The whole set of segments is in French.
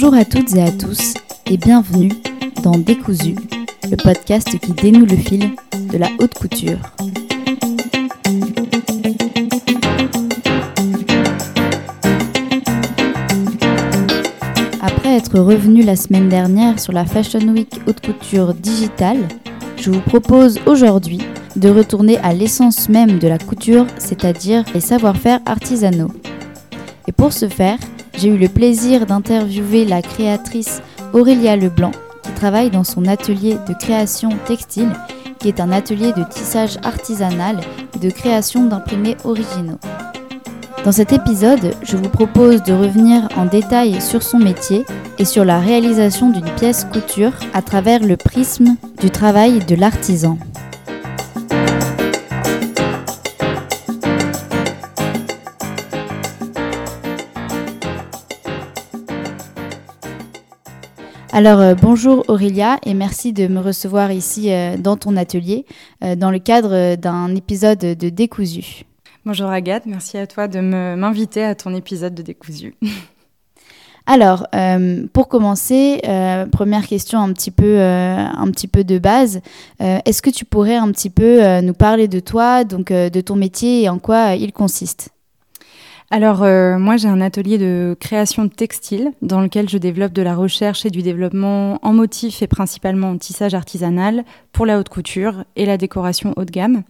Bonjour à toutes et à tous et bienvenue dans Décousu, le podcast qui dénoue le fil de la haute couture. Après être revenu la semaine dernière sur la Fashion Week haute couture digitale, je vous propose aujourd'hui de retourner à l'essence même de la couture, c'est-à-dire les savoir-faire artisanaux. Et pour ce faire, j'ai eu le plaisir d'interviewer la créatrice Aurélia Leblanc, qui travaille dans son atelier de création textile, qui est un atelier de tissage artisanal et de création d'imprimés originaux. Dans cet épisode, je vous propose de revenir en détail sur son métier et sur la réalisation d'une pièce couture à travers le prisme du travail de l'artisan. Alors euh, bonjour Aurélia et merci de me recevoir ici euh, dans ton atelier euh, dans le cadre d'un épisode de Décousu. Bonjour Agathe, merci à toi de m'inviter à ton épisode de Décousu. Alors, pour commencer, première question un petit peu, un petit peu de base. Est-ce que tu pourrais un petit peu nous parler de toi, donc de ton métier et en quoi il consiste? Alors euh, moi j'ai un atelier de création de textile dans lequel je développe de la recherche et du développement en motif et principalement en tissage artisanal pour la haute couture et la décoration haut de gamme.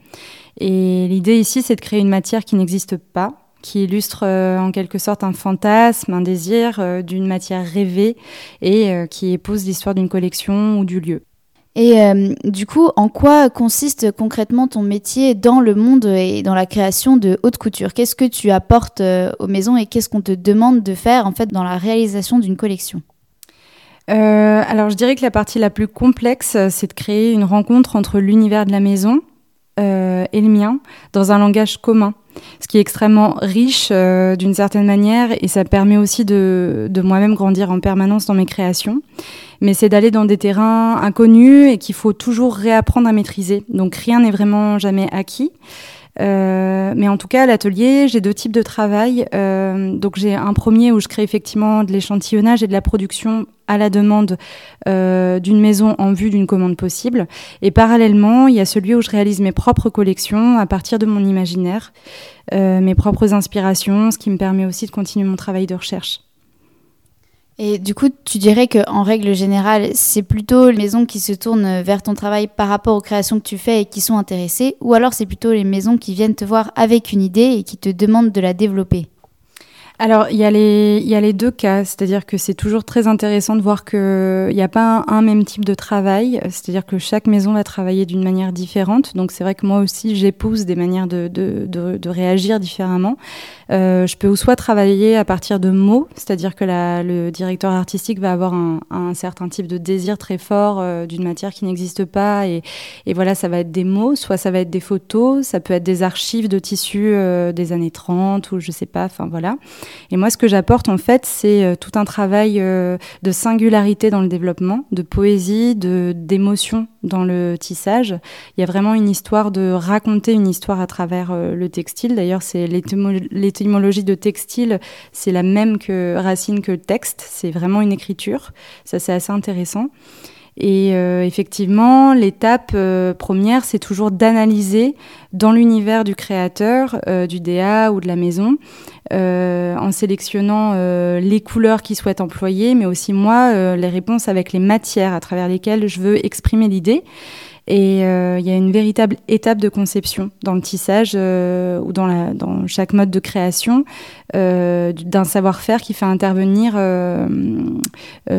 Et l'idée ici c'est de créer une matière qui n'existe pas, qui illustre euh, en quelque sorte un fantasme, un désir euh, d'une matière rêvée et qui épouse l'histoire d'une collection ou du lieu. Et euh, du coup, en quoi consiste concrètement ton métier dans le monde et dans la création de haute couture? Qu'est-ce que tu apportes euh, aux maisons et qu'est-ce qu'on te demande de faire en fait dans la réalisation d'une collection? Euh, alors je dirais que la partie la plus complexe, c'est de créer une rencontre entre l'univers de la maison et le mien dans un langage commun. Ce qui est extrêmement riche d'une certaine manière et ça permet aussi de, de moi-même grandir en permanence dans mes créations mais c'est d'aller dans des terrains inconnus et qu'il faut toujours réapprendre à maîtriser. Donc rien n'est vraiment jamais acquis. Euh, mais en tout cas, à l'atelier, j'ai deux types de travail. Euh, donc j'ai un premier où je crée effectivement de l'échantillonnage et de la production à la demande euh, d'une maison en vue d'une commande possible. Et parallèlement, il y a celui où je réalise mes propres collections à partir de mon imaginaire, euh, mes propres inspirations, ce qui me permet aussi de continuer mon travail de recherche. Et du coup, tu dirais qu'en règle générale, c'est plutôt les maisons qui se tournent vers ton travail par rapport aux créations que tu fais et qui sont intéressées, ou alors c'est plutôt les maisons qui viennent te voir avec une idée et qui te demandent de la développer? Alors, il y, a les, il y a les deux cas, c'est-à-dire que c'est toujours très intéressant de voir qu'il n'y a pas un, même type de travail, c'est-à-dire que chaque maison va travailler d'une manière différente. Donc, c'est vrai que moi aussi, j'épouse des manières de, de, de, de réagir différemment. Euh, je peux ou soit travailler à partir de mots, c'est-à-dire que la, le directeur artistique va avoir un, un certain type de désir très fort euh, d'une matière qui n'existe pas, et, et, voilà, ça va être des mots, soit ça va être des photos, ça peut être des archives de tissus euh, des années 30 ou je sais pas, enfin voilà. Et moi, ce que j'apporte, en fait, c'est euh, tout un travail euh, de singularité dans le développement, de poésie, de d'émotion dans le tissage. Il y a vraiment une histoire de raconter une histoire à travers euh, le textile. D'ailleurs, c'est l'étymologie de textile, c'est la même que racine que texte. C'est vraiment une écriture. Ça, c'est assez intéressant. Et euh, effectivement, l'étape euh, première, c'est toujours d'analyser dans l'univers du créateur, euh, du DA ou de la maison, en sélectionnant les couleurs qu'il souhaite employer, mais aussi moi, les réponses avec les matières à travers lesquelles je veux exprimer l'idée. Et euh, il y a une véritable étape de conception dans le tissage euh, ou dans, chaque mode de création euh, d'un savoir-faire qui fait intervenir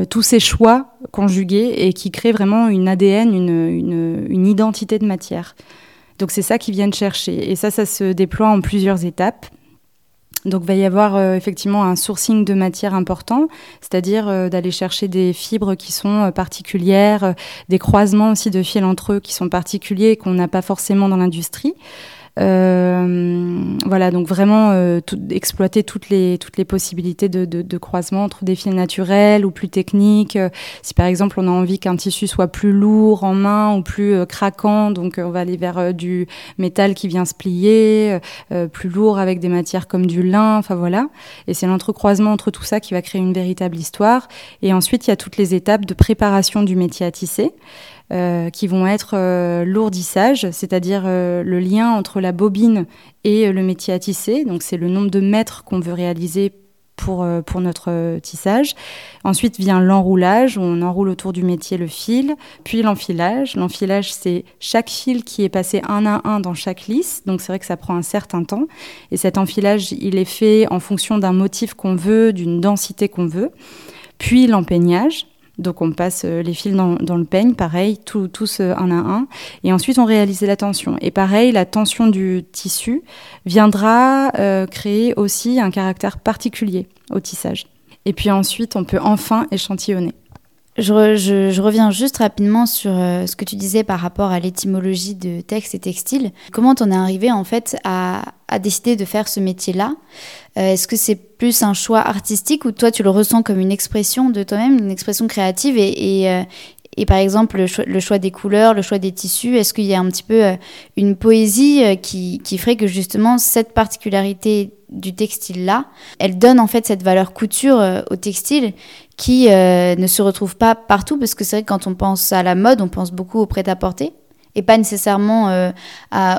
tous ces choix conjugués et qui crée vraiment une ADN, une, une identité de matière. Donc c'est ça qu'ils viennent chercher. Et ça, ça se déploie en plusieurs étapes. Donc, il va y avoir euh, effectivement un sourcing de matière important, c'est-à-dire euh, d'aller chercher des fibres qui sont euh, particulières, des croisements aussi de fils entre eux qui sont particuliers qu'on n'a pas forcément dans l'industrie. Voilà, donc vraiment exploiter toutes les, toutes les possibilités de, de, croisement entre des fils naturels ou plus techniques. si par exemple on a envie qu'un tissu soit plus lourd en main ou plus craquant, donc on va aller vers du métal qui vient se plier, plus lourd avec des matières comme du lin, enfin voilà. Et c'est l'entrecroisement entre tout ça qui va créer une véritable histoire. Et ensuite, il y a toutes les étapes de préparation du métier à tisser. Euh, qui vont être euh, lourdissage, c'est-à-dire euh, le lien entre la bobine et le métier à tisser. Donc c'est le nombre de mètres qu'on veut réaliser pour, pour notre tissage. Ensuite vient l'enroulage, où on enroule autour du métier le fil, puis l'enfilage. L'enfilage, c'est chaque fil qui est passé un à un dans chaque lisse, donc c'est vrai que ça prend un certain temps. Et cet enfilage, il est fait en fonction d'un motif qu'on veut, d'une densité qu'on veut. Puis l'empeignage, donc on passe euh, les fils dans, le peigne, pareil, tous euh, un à un. Et ensuite on réalise la tension. Et pareil, la tension du tissu viendra euh, créer aussi un caractère particulier au tissage. Et puis ensuite on peut enfin échantillonner. Je, reviens juste rapidement sur ce que tu disais par rapport à l'étymologie de texte et textile. Comment t'en es arrivé en fait à, décider de faire ce métier-là? Euh, Est-ce que c'est plus un choix artistique ou toi tu le ressens comme une expression de toi-même, une expression créative? Et, euh, par exemple le choix, des couleurs, le choix des tissus Est-ce qu'il y a un petit peu euh, une poésie qui, qui ferait que justement cette particularité du textile-là, elle donne en fait cette valeur couture au textile qui ne se retrouve pas partout parce que c'est vrai que quand on pense à la mode, on pense beaucoup au prêt-à-porter et pas nécessairement euh,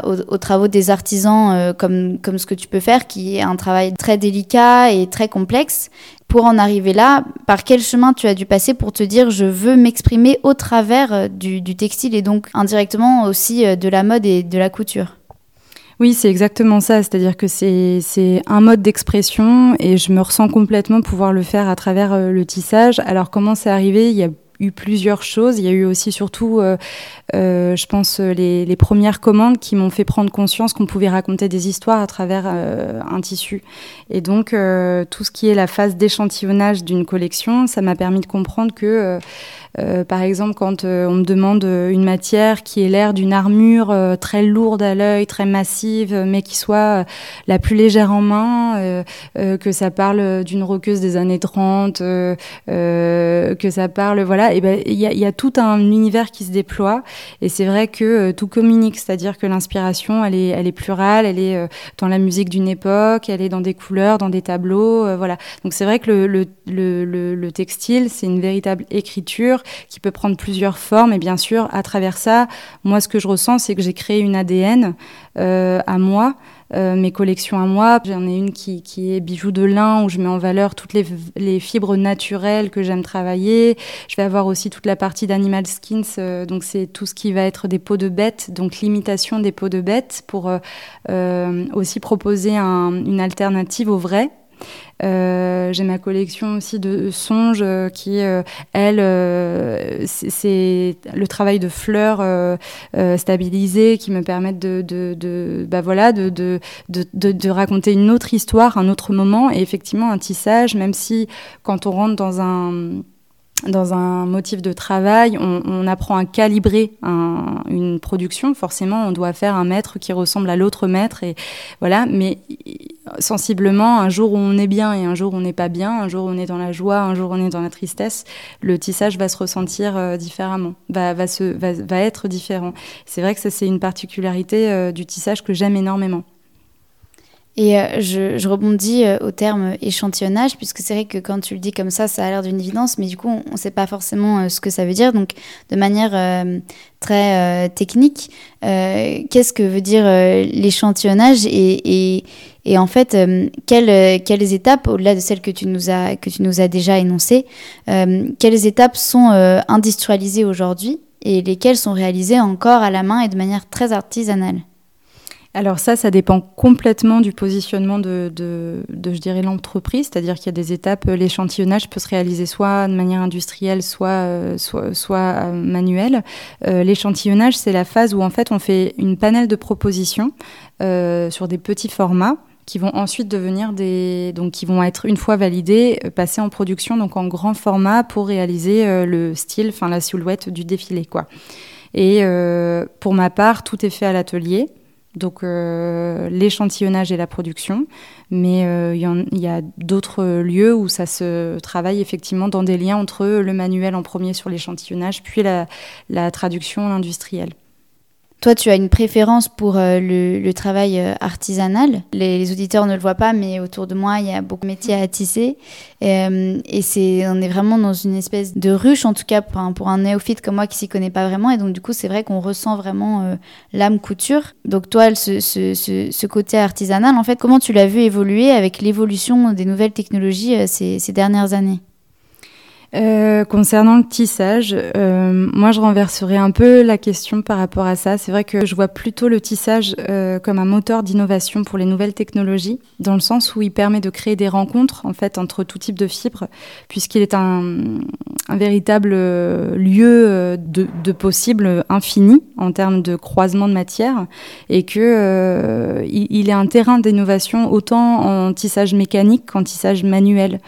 aux, travaux des artisans euh, comme, comme ce que tu peux faire, qui est un travail très délicat et très complexe. Pour en arriver là, par quel chemin tu as dû passer pour te dire je veux m'exprimer au travers euh, du, textile et donc indirectement aussi de la mode et de la couture? Oui, c'est exactement ça. C'est-à-dire que c'est un mode d'expression et je me ressens complètement pouvoir le faire à travers le tissage. Alors comment c'est arrivé? Il y a eu plusieurs choses. Il y a eu aussi surtout, euh, euh, je pense, les, les, premières commandes qui m'ont fait prendre conscience qu'on pouvait raconter des histoires à travers euh, un tissu. Et donc, tout ce qui est la phase d'échantillonnage d'une collection, ça m'a permis de comprendre que euh, par exemple, quand euh, on me demande euh, une matière qui ait l'air d'une armure très lourde à l'œil, très massive, mais qui soit la plus légère en main, que ça parle d'une roqueuse des années 30, que ça parle, voilà, ben il y a, y a, tout un univers qui se déploie. Et c'est vrai que tout communique, c'est-à-dire que l'inspiration, elle est, elle est plurale, elle est dans la musique d'une époque, elle est dans des couleurs, dans des tableaux, voilà. Donc c'est vrai que le, le, le, le textile, c'est une véritable écriture qui peut prendre plusieurs formes. Et bien sûr, à travers ça, moi, ce que je ressens, c'est que j'ai créé une ADN euh, à moi. Euh, mes collections à moi. J'en ai une qui, qui, est bijoux de lin où je mets en valeur toutes les, fibres naturelles que j'aime travailler. Je vais avoir aussi toute la partie d'animal skins, euh, donc c'est tout ce qui va être des peaux de bêtes, donc l'imitation des peaux de bêtes pour aussi proposer un, une alternative au vrai. Euh, j'ai ma collection aussi de songes euh, qui, euh, elle, c'est le travail de fleurs stabilisées qui me permettent de, bah voilà, de, raconter une autre histoire, un autre moment. Et effectivement, un tissage, même si quand on rentre dans un dans un motif de travail, on, apprend à calibrer une production. Forcément, on doit faire un maître qui ressemble à l'autre maître, et voilà. Mais sensiblement, un jour où on est bien et un jour où on n'est pas bien, un jour où on est dans la joie, un jour où on est dans la tristesse, le tissage va se ressentir euh, différemment, va, va, se, va, va, être différent. C'est vrai que ça, c'est une particularité euh, du tissage que j'aime énormément. Et euh, je, rebondis au terme échantillonnage, puisque c'est vrai que quand tu le dis comme ça, ça a l'air d'une évidence, mais du coup, on ne sait pas forcément ce que ça veut dire. Donc, de manière très technique, qu'est-ce que veut dire l'échantillonnage et, en fait, quelles, quelles, étapes, au-delà de celles que tu nous as, que tu nous as déjà énoncées, quelles étapes sont industrialisées aujourd'hui et lesquelles sont réalisées encore à la main et de manière très artisanale? Alors ça, ça dépend complètement du positionnement de, de, je dirais, l'entreprise, c'est-à-dire qu'il y a des étapes, euh, l'échantillonnage peut se réaliser soit de manière industrielle, soit, euh, soit, euh, manuelle. l'échantillonnage, c'est la phase où en fait on fait une panel de propositions sur des petits formats qui vont ensuite devenir des donc qui vont être une fois validés passer en production donc en grand format pour réaliser le style enfin la silhouette du défilé quoi. Et pour ma part tout est fait à l'atelier. Donc l'échantillonnage et la production, mais il y, a d'autres lieux où ça se travaille effectivement dans des liens entre le manuel en premier sur l'échantillonnage, puis la traduction industrielle. Toi, tu as une préférence pour euh, le, travail euh, artisanal. Les, auditeurs ne le voient pas, mais autour de moi, il y a beaucoup de métiers à tisser. Euh, et c'est, on est vraiment dans une espèce de ruche, en tout cas pour un, néophyte comme moi qui s'y connaît pas vraiment. Et donc, du coup, c'est vrai qu'on ressent vraiment l'âme couture. Donc, toi, ce, ce, côté artisanal, en fait, comment tu l'as vu évoluer avec l'évolution des nouvelles technologies ces dernières années? Euh, concernant le tissage, euh, moi je renverserai un peu la question par rapport à ça. C'est vrai que je vois plutôt le tissage euh, comme un moteur d'innovation pour les nouvelles technologies, dans le sens où il permet de créer des rencontres en fait entre tout type de fibres, puisqu'il est un, un, véritable lieu de, de possible infini en termes de croisement de matière, et que il, il est un terrain d'innovation autant en tissage mécanique qu'en tissage manuel.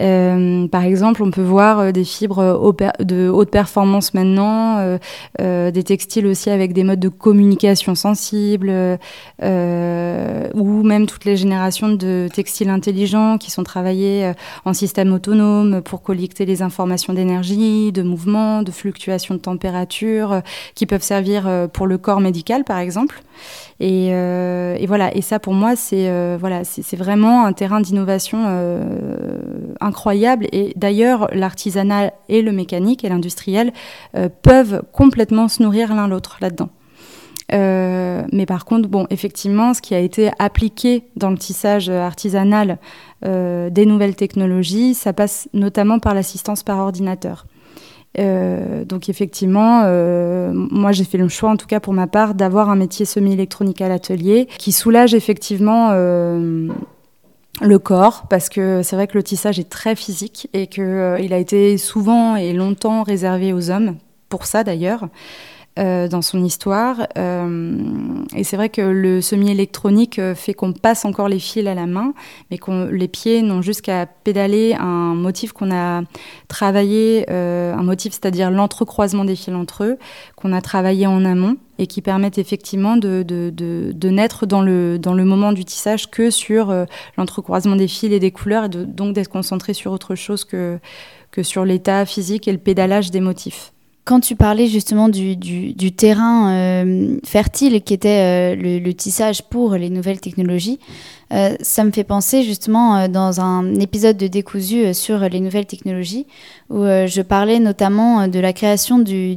Euh, par exemple, on peut voir euh, des fibres de haute performance maintenant, euh, des textiles aussi avec des modes de communication sensibles, ou même toutes les générations de textiles intelligents qui sont travaillés en système autonome pour collecter les informations d'énergie, de mouvement, de fluctuation de température, qui peuvent servir pour le corps médical, par exemple. Et, et, voilà. Et ça, pour moi, c'est voilà, c'est vraiment un terrain d'innovation incroyable. Et d'ailleurs, l'artisanal et le mécanique et l'industriel euh, peuvent complètement se nourrir l'un l'autre là-dedans. Euh, mais par contre, bon, effectivement, ce qui a été appliqué dans le tissage artisanal euh, des nouvelles technologies, ça passe notamment par l'assistance par ordinateur. donc effectivement, moi j'ai fait le choix, en tout cas pour ma part, d'avoir un métier semi-électronique à l'atelier qui soulage effectivement le corps, parce que c'est vrai que le tissage est très physique et qu'il euh, a été souvent et longtemps réservé aux hommes, pour ça d'ailleurs. Euh, dans son histoire. Euh, et c'est vrai que le semi-électronique euh, fait qu'on passe encore les fils à la main, mais que les pieds n'ont juste qu'à pédaler un motif qu'on a travaillé, un motif, c'est-à-dire l'entrecroisement des fils entre eux, qu'on a travaillé en amont et qui permettent effectivement de, de, de, de, naître dans le, dans le moment du tissage que sur l'entrecroisement des fils et des couleurs, et donc d'être concentré sur autre chose que, que sur l'état physique et le pédalage des motifs. Quand tu parlais justement du, du, terrain euh, fertile qui était euh, le, le, tissage pour les nouvelles technologies, euh, ça me fait penser justement euh, dans un épisode de Décousu euh, sur les nouvelles technologies où je parlais notamment de la création du,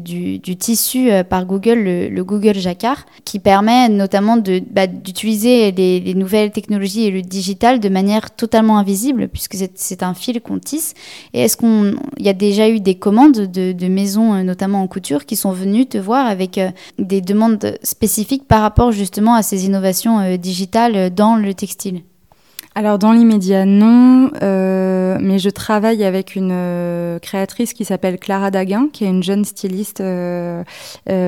tissu par Google, le, Google Jacquard, qui permet notamment bah, d'utiliser les, les, nouvelles technologies et le digital de manière totalement invisible puisque c'est un fil qu'on tisse. Et est-ce qu'il y a déjà eu des commandes de, de, maisons, notamment en couture, qui sont venues te voir avec des demandes spécifiques par rapport justement à ces innovations digitales dans le textile? Alors dans l'immédiat non, euh, mais je travaille avec une euh, créatrice qui s'appelle Clara Daguin, qui est une jeune styliste euh,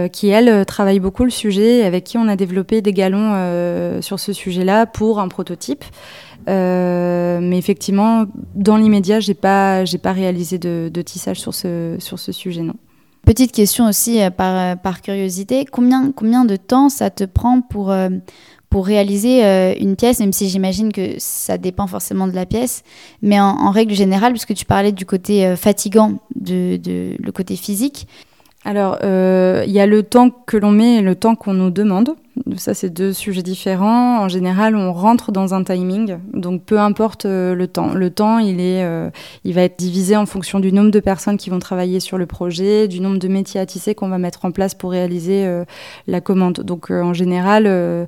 qui elle travaille beaucoup le sujet, avec qui on a développé des galons sur ce sujet-là pour un prototype. mais effectivement, dans l'immédiat, j'ai pas j'ai pas réalisé de, de, tissage sur ce sur ce sujet non. Petite question aussi par, par curiosité, combien combien de temps ça te prend pour pour réaliser euh, une pièce, même si j'imagine que ça dépend forcément de la pièce, mais en, règle générale, puisque tu parlais du côté euh, fatigant, de, le côté physique. Alors, euh, il y a le temps que l'on met et le temps qu'on nous demande. Ça, c'est deux sujets différents. En général, on rentre dans un timing, donc peu importe le temps. Le temps, il, est, il va être divisé en fonction du nombre de personnes qui vont travailler sur le projet, du nombre de métiers à tisser qu'on va mettre en place pour réaliser la commande. Donc, en général,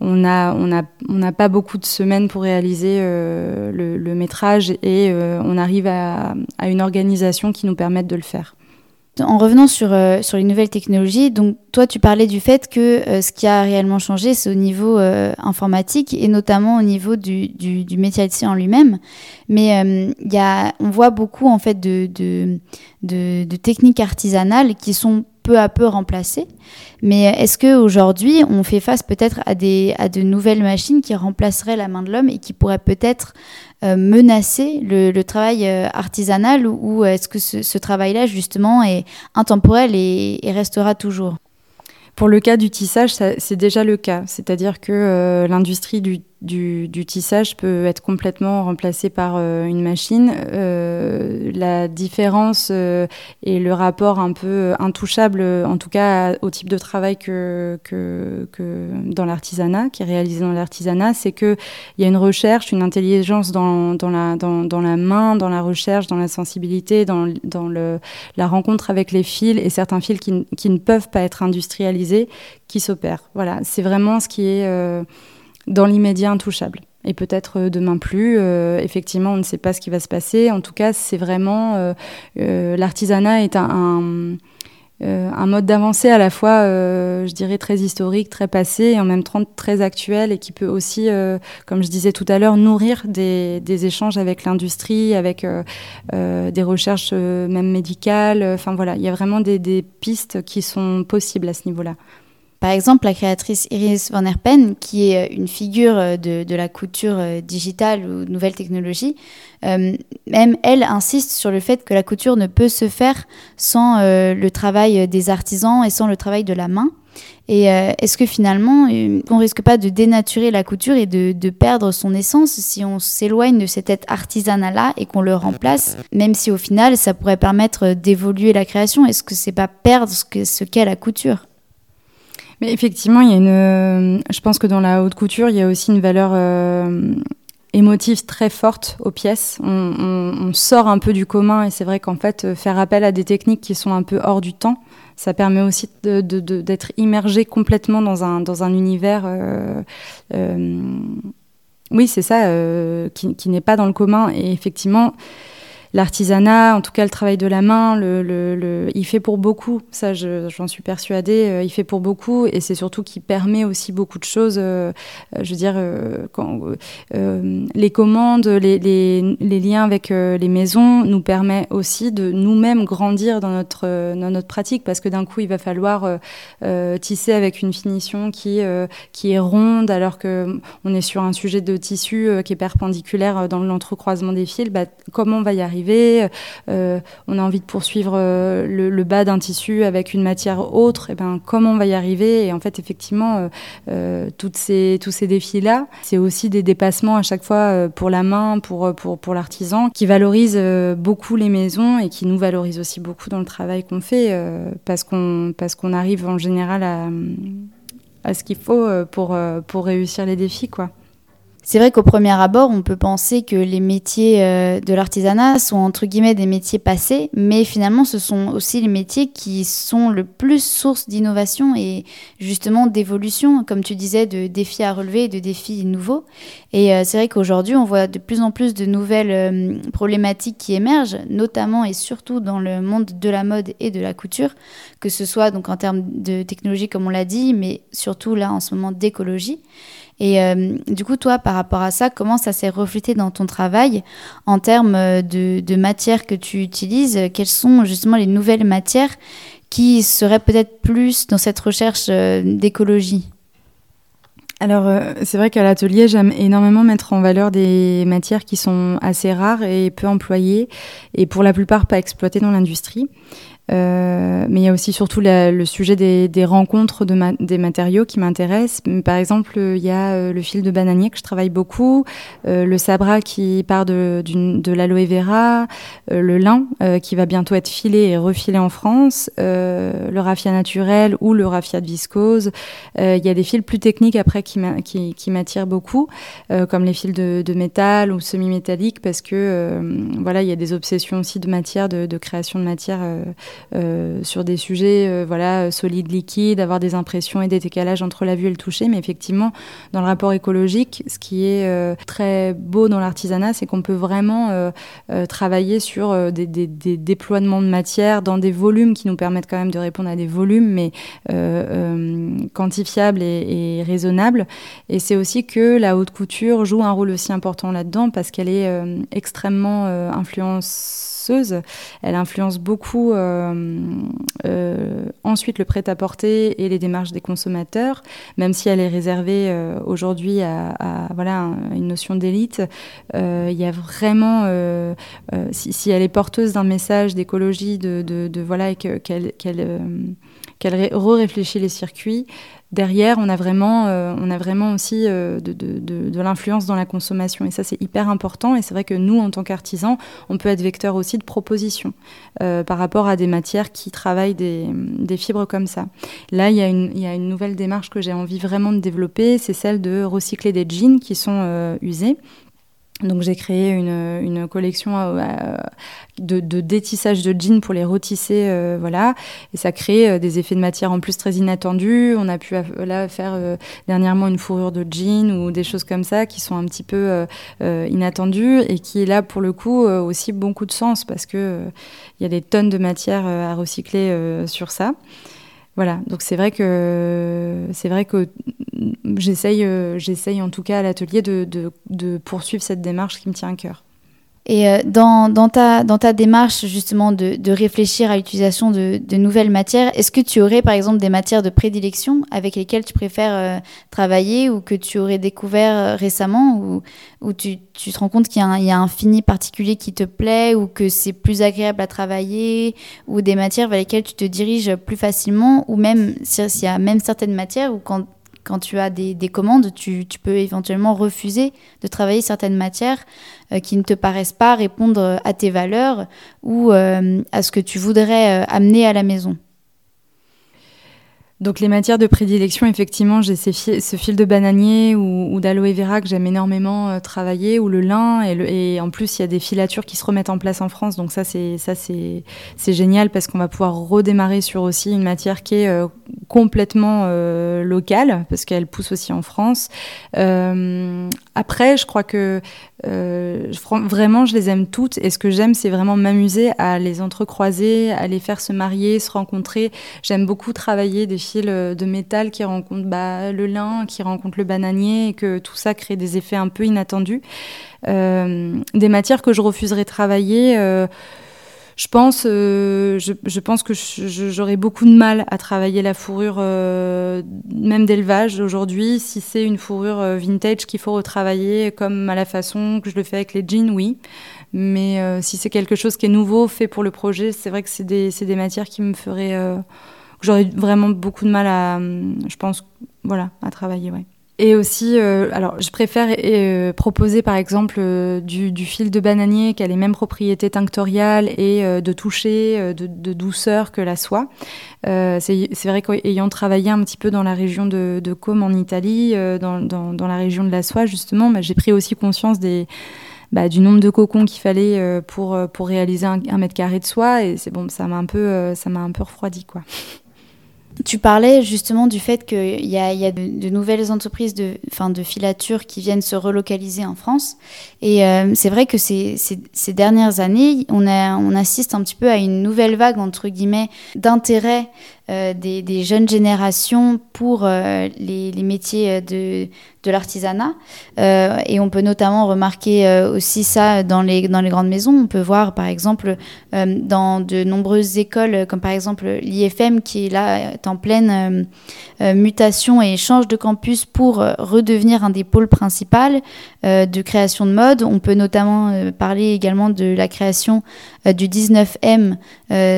on n'a on a, on pas beaucoup de semaines pour réaliser euh, le, métrage et euh, on arrive à, une organisation qui nous permette de le faire. En revenant sur, euh, sur les nouvelles technologies, donc toi tu parlais du fait que ce qui a réellement changé c'est au niveau informatique et notamment au niveau du, du, métier en lui-même. Mais y a, on voit beaucoup en fait de, de, de techniques artisanales qui sont peu à peu remplacées. Mais est-ce qu'aujourd'hui, on fait face peut-être à, à de nouvelles machines qui remplaceraient la main de l'homme et qui pourraient peut-être euh, menacer le, travail euh, artisanal ou, est-ce que ce, travail-là, justement, est intemporel et, restera toujours? Pour le cas du tissage, c'est déjà le cas. C'est-à-dire que euh, l'industrie du, du, tissage peut être complètement remplacée par euh, une machine. Euh, la différence et le rapport un peu intouchable, en tout cas au type de travail que, dans l'artisanat, qui est réalisé dans l'artisanat, c'est qu'il y a une recherche, une intelligence dans, la, main, dans la recherche, dans la sensibilité, dans, la rencontre avec les fils et certains fils qui, ne peuvent pas être industrialisés qui s'opère. Voilà, c'est vraiment ce qui est euh, dans l'immédiat intouchable. Et peut-être euh, demain plus. Euh, effectivement, on ne sait pas ce qui va se passer. En tout cas, c'est vraiment l'artisanat est un euh, un mode d'avancée à la fois, euh, je dirais, très historique, très passé, et en même temps très actuel, et qui peut aussi, euh, comme je disais tout à l'heure, nourrir des, échanges avec l'industrie, avec des recherches même médicales. Enfin voilà, il y a vraiment des pistes qui sont possibles à ce niveau-là. Par exemple, la créatrice Iris Van Herpen, qui est une figure de, la couture euh, digitale ou nouvelle technologie, euh, même elle insiste sur le fait que la couture ne peut se faire sans euh, le travail des artisans et sans le travail de la main. Et est-ce que finalement, on risque pas de dénaturer la couture et de, perdre son essence si on s'éloigne de cet artisanat-là et qu'on le remplace, même si au final, ça pourrait permettre d'évoluer la création? Est-ce que c'est pas perdre ce qu'est la couture? Mais effectivement, il y a une. Euh, je pense que dans la haute couture, il y a aussi une valeur euh, émotive très forte aux pièces. On, sort un peu du commun et c'est vrai qu'en fait, euh, faire appel à des techniques qui sont un peu hors du temps, ça permet aussi d'être immergé complètement dans un, dans un univers. oui, c'est ça, qui, qui n'est pas dans le commun. Et effectivement, l'artisanat, en tout cas le travail de la main, le, il fait pour beaucoup. Ça, j'en suis persuadée. Euh, il fait pour beaucoup et c'est surtout qu'il permet aussi beaucoup de choses. Euh, euh, je veux dire, quand, les commandes, les, liens avec les maisons nous permet aussi de nous-mêmes grandir dans notre, pratique parce que d'un coup, il va falloir tisser avec une finition qui, qui est ronde alors que on est sur un sujet de tissu qui est perpendiculaire dans l'entrecroisement des fils. Bah, comment on va y arriver euh, on a envie de poursuivre euh, le, bas d'un tissu avec une matière autre, et ben comment on va y arriver? Et en fait, effectivement, euh, toutes ces, tous ces défis-là, c'est aussi des dépassements à chaque fois pour la main, pour, pour, pour l'artisan, qui valorisent beaucoup les maisons et qui nous valorisent aussi beaucoup dans le travail qu'on fait, parce qu'on parce qu'on arrive en général à, à ce qu'il faut pour, pour réussir les défis, quoi. C'est vrai qu'au premier abord, on peut penser que les métiers euh, de l'artisanat sont entre guillemets des métiers passés, mais finalement, ce sont aussi les métiers qui sont le plus source d'innovation et justement d'évolution, comme tu disais, de défis à relever, de défis nouveaux. Et euh, c'est vrai qu'aujourd'hui, on voit de plus en plus de nouvelles euh, problématiques qui émergent, notamment et surtout dans le monde de la mode et de la couture, que ce soit donc en termes de technologie, comme on l'a dit, mais surtout là en ce moment d'écologie. Et euh, du coup, toi, par rapport à ça, comment ça s'est reflété dans ton travail en termes euh, de, matières que tu utilises? Quelles sont justement les nouvelles matières qui seraient peut-être plus dans cette recherche euh, d'écologie? Alors, c'est vrai qu'à l'atelier, j'aime énormément mettre en valeur des matières qui sont assez rares et peu employées, et pour la plupart pas exploitées dans l'industrie. Euh, mais il y a aussi surtout le sujet des, des rencontres de des matériaux qui m'intéressent. Par exemple, il y a euh, le fil de bananier que je travaille beaucoup, euh, le sabra qui part de, de l'aloe vera, euh, le lin euh, qui va bientôt être filé et refilé en France, le raffia naturel ou le raffia de viscose. il y a des fils plus techniques après qui m'attirent qui, beaucoup, comme les fils de, de métal ou semi-métalliques, parce que voilà, il y a des obsessions aussi de matière, de, de création de matière. Euh, sur des sujets euh, voilà, solides, liquides, avoir des impressions et des décalages entre la vue et le toucher. Mais effectivement, dans le rapport écologique, ce qui est euh, très beau dans l'artisanat, c'est qu'on peut vraiment travailler sur des, déploiements de matière dans des volumes qui nous permettent quand même de répondre à des volumes, mais quantifiables et, et, raisonnables. Et c'est aussi que la haute couture joue un rôle aussi important là-dedans parce qu'elle est extrêmement influence elle influence beaucoup euh, euh, ensuite le prêt-à-porter et les démarches des consommateurs, même si elle est réservée euh, aujourd'hui à, voilà, une notion d'élite. Il y a vraiment, si, elle est porteuse d'un message d'écologie, de, voilà, qu'elle qu'elle re-réfléchit les circuits, derrière, on a vraiment, euh, on a vraiment aussi euh, de, l'influence dans la consommation. Et ça, c'est hyper important. Et c'est vrai que nous, en tant qu'artisans, on peut être vecteur aussi de propositions euh, par rapport à des matières qui travaillent des, fibres comme ça. Là, il y, a une, il y a une nouvelle démarche que j'ai envie vraiment de développer, c'est celle de recycler des jeans qui sont usés donc j'ai créé une, une collection euh, euh, de, de, détissage de jeans pour les retisser, euh, voilà. Et ça crée des effets de matière en plus très inattendus. On a pu là faire dernièrement une fourrure de jean ou des choses comme ça qui sont un petit peu inattendues et qui là pour le coup aussi beaucoup de sens parce que il y a des tonnes de matière à recycler sur ça. Voilà, donc c'est vrai que c'est vrai que j'essaye, euh, j'essaye en tout cas à l'atelier de, de, poursuivre cette démarche qui me tient à cœur. Et euh, dans, dans, ta, dans ta démarche justement de, de réfléchir à l'utilisation de, de, nouvelles matières, est-ce que tu aurais par exemple des matières de prédilection avec lesquelles tu préfères euh, travailler ou que tu aurais découvert récemment ou, ou tu, tu, te rends compte qu'il y, y, a un fini particulier qui te plaît ou que c'est plus agréable à travailler ou des matières vers lesquelles tu te diriges plus facilement ou même s'il y a même certaines matières où quand quand tu as des, commandes, tu, peux éventuellement refuser de travailler certaines matières euh, qui ne te paraissent pas répondre à tes valeurs ou euh, à ce que tu voudrais euh, amener à la maison. Donc les matières de prédilection, effectivement, j'ai ce fil de bananier ou, d'aloe vera que j'aime énormément euh, travailler, ou le lin, et, en plus il y a des filatures qui se remettent en place en France, donc ça c'est ça c'est génial parce qu'on va pouvoir redémarrer sur aussi une matière qui est euh, complètement euh, locale parce qu'elle pousse aussi en France. après, je crois que vraiment je les aime toutes, et ce que j'aime c'est vraiment m'amuser à les entrecroiser, à les faire se marier, se rencontrer. J'aime beaucoup travailler des euh, de métal qui rencontre bah, le lin, qui rencontre le bananier, et que tout ça crée des effets un peu inattendus. Euh, des matières que je refuserais travailler. Euh, je pense, je, pense que j'aurais beaucoup de mal à travailler la fourrure, même d'élevage aujourd'hui. Si c'est une fourrure vintage qu'il faut retravailler comme à la façon que je le fais avec les jeans, oui. Mais si c'est quelque chose qui est nouveau, fait pour le projet, c'est vrai que c'est des, des, matières qui me feraient j'aurais vraiment beaucoup de mal à, je pense, voilà, à travailler, ouais. Et aussi, euh, alors je préfère euh, proposer par exemple euh, du, fil de bananier qui a les mêmes propriétés tinctoriales et de toucher, de, douceur que la soie. c'est vrai qu'ayant travaillé un petit peu dans la région de, de en Italie, dans, la région de la soie justement, bah, j'ai pris aussi conscience bah, du nombre de cocons qu'il fallait pour, pour réaliser un, un, mètre carré de soie et c'est bon, ça m'a un peu, ça m'a un peu refroidi quoi. Tu parlais justement du fait qu'il y a, de, nouvelles entreprises de, fin, de filature qui viennent se relocaliser en France. Et euh, c'est vrai que ces, dernières années, on, on assiste un petit peu à une nouvelle vague, entre guillemets, d'intérêt des, des, jeunes générations pour euh, les, les, métiers de, de l'artisanat. Euh, et on peut notamment remarquer euh, aussi ça dans les, dans les grandes maisons. On peut voir par exemple euh, dans de nombreuses écoles, comme par exemple l'IFM qui est là, est en pleine mutation et change de campus pour redevenir un des pôles principaux de création de mode. On peut notamment parler également de la création du 19M,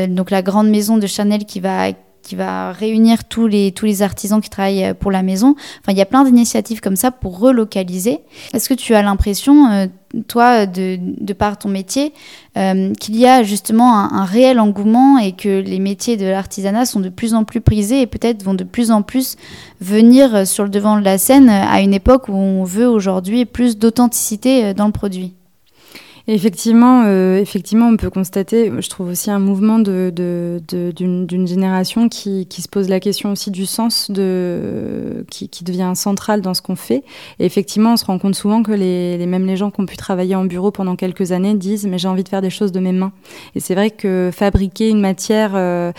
donc la grande maison de Chanel qui va qui va réunir tous les, tous les artisans qui travaillent euh, pour la maison. Enfin, il y a plein d'initiatives comme ça pour relocaliser. Est-ce que tu as l'impression, euh, toi, de, de, par ton métier, euh, qu'il y a justement un, réel engouement et que les métiers de l'artisanat sont de plus en plus prisés et peut-être vont de plus en plus venir sur le devant de la scène à une époque où on veut aujourd'hui plus d'authenticité dans le produit? Effectivement, euh, effectivement, on peut constater, je trouve aussi un mouvement d'une génération qui, se pose la question aussi du sens, de, qui, devient central dans ce qu'on fait. Et effectivement, on se rend compte souvent que les, les, gens qui ont pu travailler en bureau pendant quelques années disent mais j'ai envie de faire des choses de mes mains. Et c'est vrai que fabriquer une matière, euh,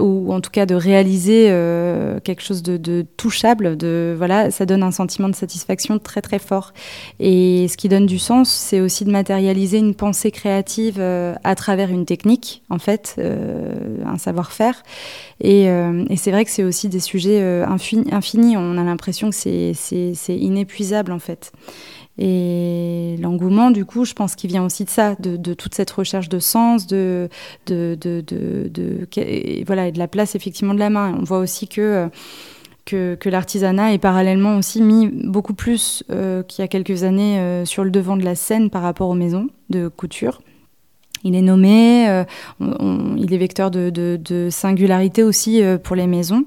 ou en tout cas de réaliser euh, quelque chose de touchable, de voilà, ça donne un sentiment de satisfaction très très fort. Et ce qui donne du sens, c'est aussi de matérialiser réaliser une pensée créative euh, à travers une technique, en fait, euh, un savoir-faire. Et, euh, et c'est vrai que c'est aussi des sujets infinis. On a l'impression que c'est inépuisable, en fait. Et l'engouement, du coup, je pense qu'il vient aussi de ça, de, toute cette recherche de sens, de, de, de, et voilà, et de la place effectivement de la main. On voit aussi que, que, l'artisanat est parallèlement aussi mis beaucoup plus euh, qu'il y a quelques années euh, sur le devant de la scène par rapport aux maisons de couture. Il est nommé, euh, il est vecteur de, de singularité aussi pour les maisons.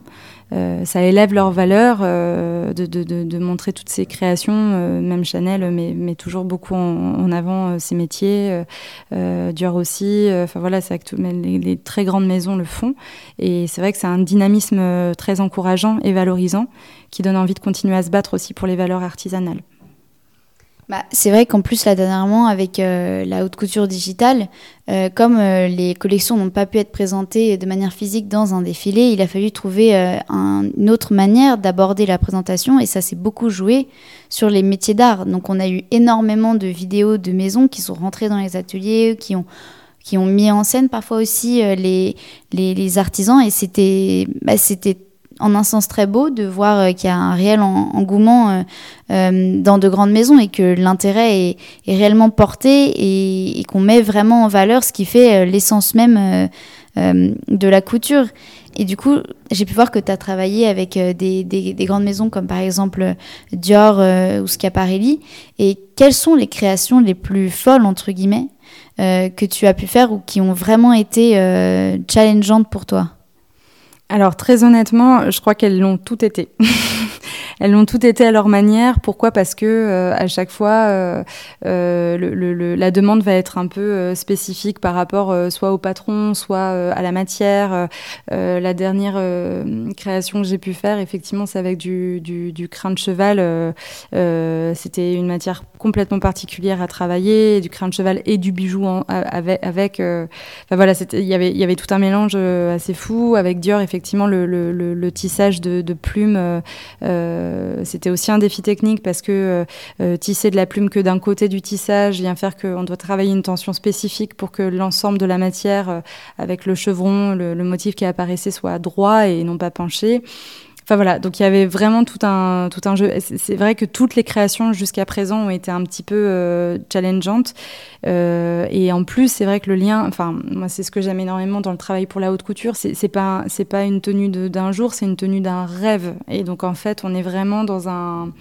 Euh, ça élève leur valeur euh, de, de, de, montrer toutes ces créations. Euh, même Chanel met, met, toujours beaucoup en, avant ses métiers. Dior aussi. Enfin voilà, c'est les, les, très grandes maisons le font. Et c'est vrai que c'est un dynamisme très encourageant et valorisant qui donne envie de continuer à se battre aussi pour les valeurs artisanales. Bah, c'est vrai qu'en plus, là, dernièrement, avec euh, la haute couture digitale, euh, comme euh, les collections n'ont pas pu être présentées de manière physique dans un défilé, il a fallu trouver une autre manière d'aborder la présentation et ça s'est beaucoup joué sur les métiers d'art. Donc, on a eu énormément de vidéos de maisons qui sont rentrées dans les ateliers, qui ont qui ont mis en scène parfois aussi les, les, les, artisans et c'était bah, c'était en un sens très beau de voir euh, qu'il y a un réel engouement euh, euh, dans de grandes maisons et que l'intérêt est, réellement porté et, qu'on met vraiment en valeur ce qui fait l'essence même de la couture. Et du coup, j'ai pu voir que tu as travaillé avec des, grandes maisons comme par exemple Dior ou Schiaparelli. Et quelles sont les créations les plus folles, entre guillemets, que tu as pu faire ou qui ont vraiment été challengeantes pour toi? Alors très honnêtement, je crois qu'elles l'ont toutes été. elles l'ont toutes été à leur manière. Pourquoi? Parce que euh, à chaque fois, euh, euh, le, la demande va être un peu spécifique par rapport soit au patron, soit à la matière. la dernière création que j'ai pu faire, effectivement, c'est avec du, du, du, crin de cheval. C'était une matière complètement particulière à travailler, du crin de cheval et du bijou avec. avec enfin, voilà, il y avait y avait tout un mélange assez fou avec Dior. Effectivement, le, le tissage de, de plumes. Euh, c'était aussi un défi technique parce que euh, euh, tisser de la plume que d'un côté du tissage vient faire qu'on doit travailler une tension spécifique pour que l'ensemble de la matière, avec le chevron, le, le, motif qui apparaissait, soit droit et non pas penché. Enfin voilà, donc il y avait vraiment tout un, tout un jeu. C'est vrai que toutes les créations jusqu'à présent ont été un petit peu euh, challengeantes. Euh, et en plus, c'est vrai que le lien, enfin, moi, c'est ce que j'aime énormément dans le travail pour la haute couture. C'est pas, c'est pas une tenue d'un jour, c'est une tenue d'un rêve. Et donc, en fait, on est vraiment dans un.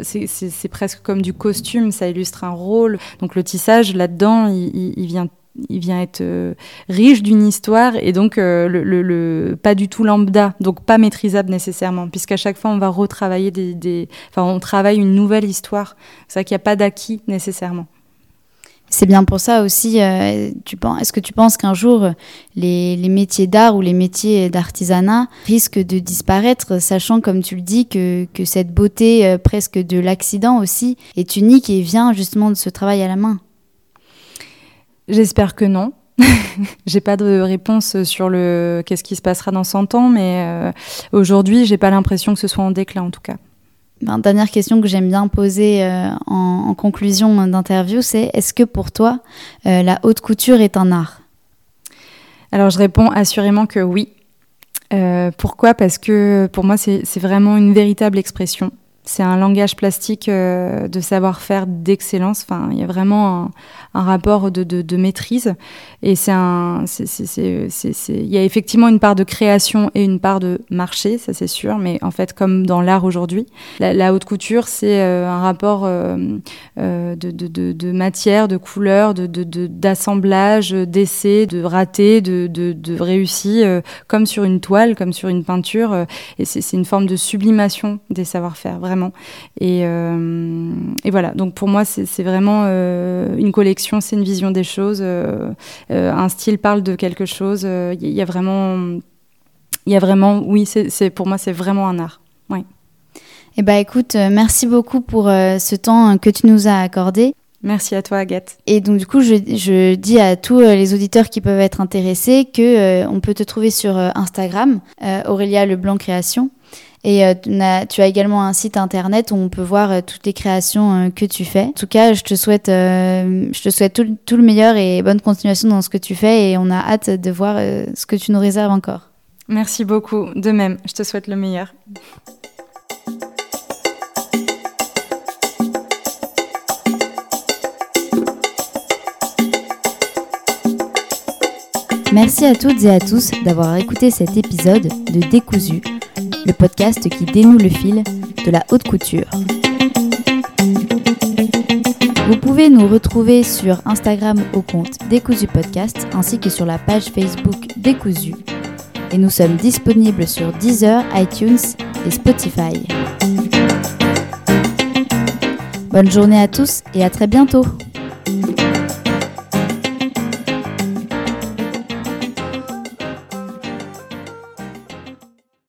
C'est presque comme du costume, ça illustre un rôle. Donc, le tissage, là-dedans, il, il, il vient il vient être euh, riche d'une histoire et donc euh, le, pas du tout lambda, donc pas maîtrisable nécessairement, puisqu'à chaque fois on va retravailler des, enfin on travaille une nouvelle histoire. C'est vrai qu'il n'y a pas d'acquis nécessairement. C'est bien pour ça aussi. Euh, est-ce que tu penses qu'un jour les, métiers d'art ou les métiers d'artisanat risquent de disparaître, sachant, comme tu le dis, que, que cette beauté presque de l'accident aussi est unique et vient justement de ce travail à la main? J'espère que non. j'ai pas de réponse sur le qu'est-ce qui se passera dans 100 ans, mais euh, aujourd'hui, j'ai pas l'impression que ce soit en déclin en tout cas. Ben, dernière question que j'aime bien poser euh, en, conclusion d'interview, c'est est-ce que pour toi, euh, la haute couture est un art? Alors je réponds assurément que oui. pourquoi? Parce que pour moi, c'est vraiment une véritable expression. C'est un langage plastique de savoir-faire d'excellence. Enfin, il y a vraiment un, rapport de, maîtrise. Et c'est un, il y a effectivement une part de création et une part de marché, ça c'est sûr. Mais en fait, comme dans l'art aujourd'hui, la, haute couture, c'est euh, un rapport euh, euh, de, matière, de couleur, d'assemblage, d'essai, de raté, de, de, réussi, comme sur une toile, comme sur une peinture. et c'est une forme de sublimation des savoir-faire, vraiment. Et, et voilà. Donc pour moi, c'est vraiment une collection c'est une vision des choses. Euh, euh, un style parle de quelque chose. Il euh, y, a vraiment, il y a vraiment, oui, c'est pour moi, c'est vraiment un art. Oui. Eh ben, écoute, merci beaucoup pour ce temps que tu nous as accordé. Merci à toi, Agathe. Et donc, du coup, je, je dis à tous les auditeurs qui peuvent être intéressés que on peut te trouver sur Instagram, Aurélia Leblanc Création. Et euh, tu as également un site internet où on peut voir euh, toutes les créations euh, que tu fais. En tout cas, je te souhaite, tout, tout, le meilleur et bonne continuation dans ce que tu fais. Et on a hâte de voir ce que tu nous réserves encore. Merci beaucoup. De même, je te souhaite le meilleur. Merci à toutes et à tous d'avoir écouté cet épisode de Décousu le podcast qui dénoue le fil de la haute couture. Vous pouvez nous retrouver sur Instagram au compte Décousu Podcast ainsi que sur la page Facebook Décousu. Et nous sommes disponibles sur Deezer, iTunes et Spotify. Bonne journée à tous et à très bientôt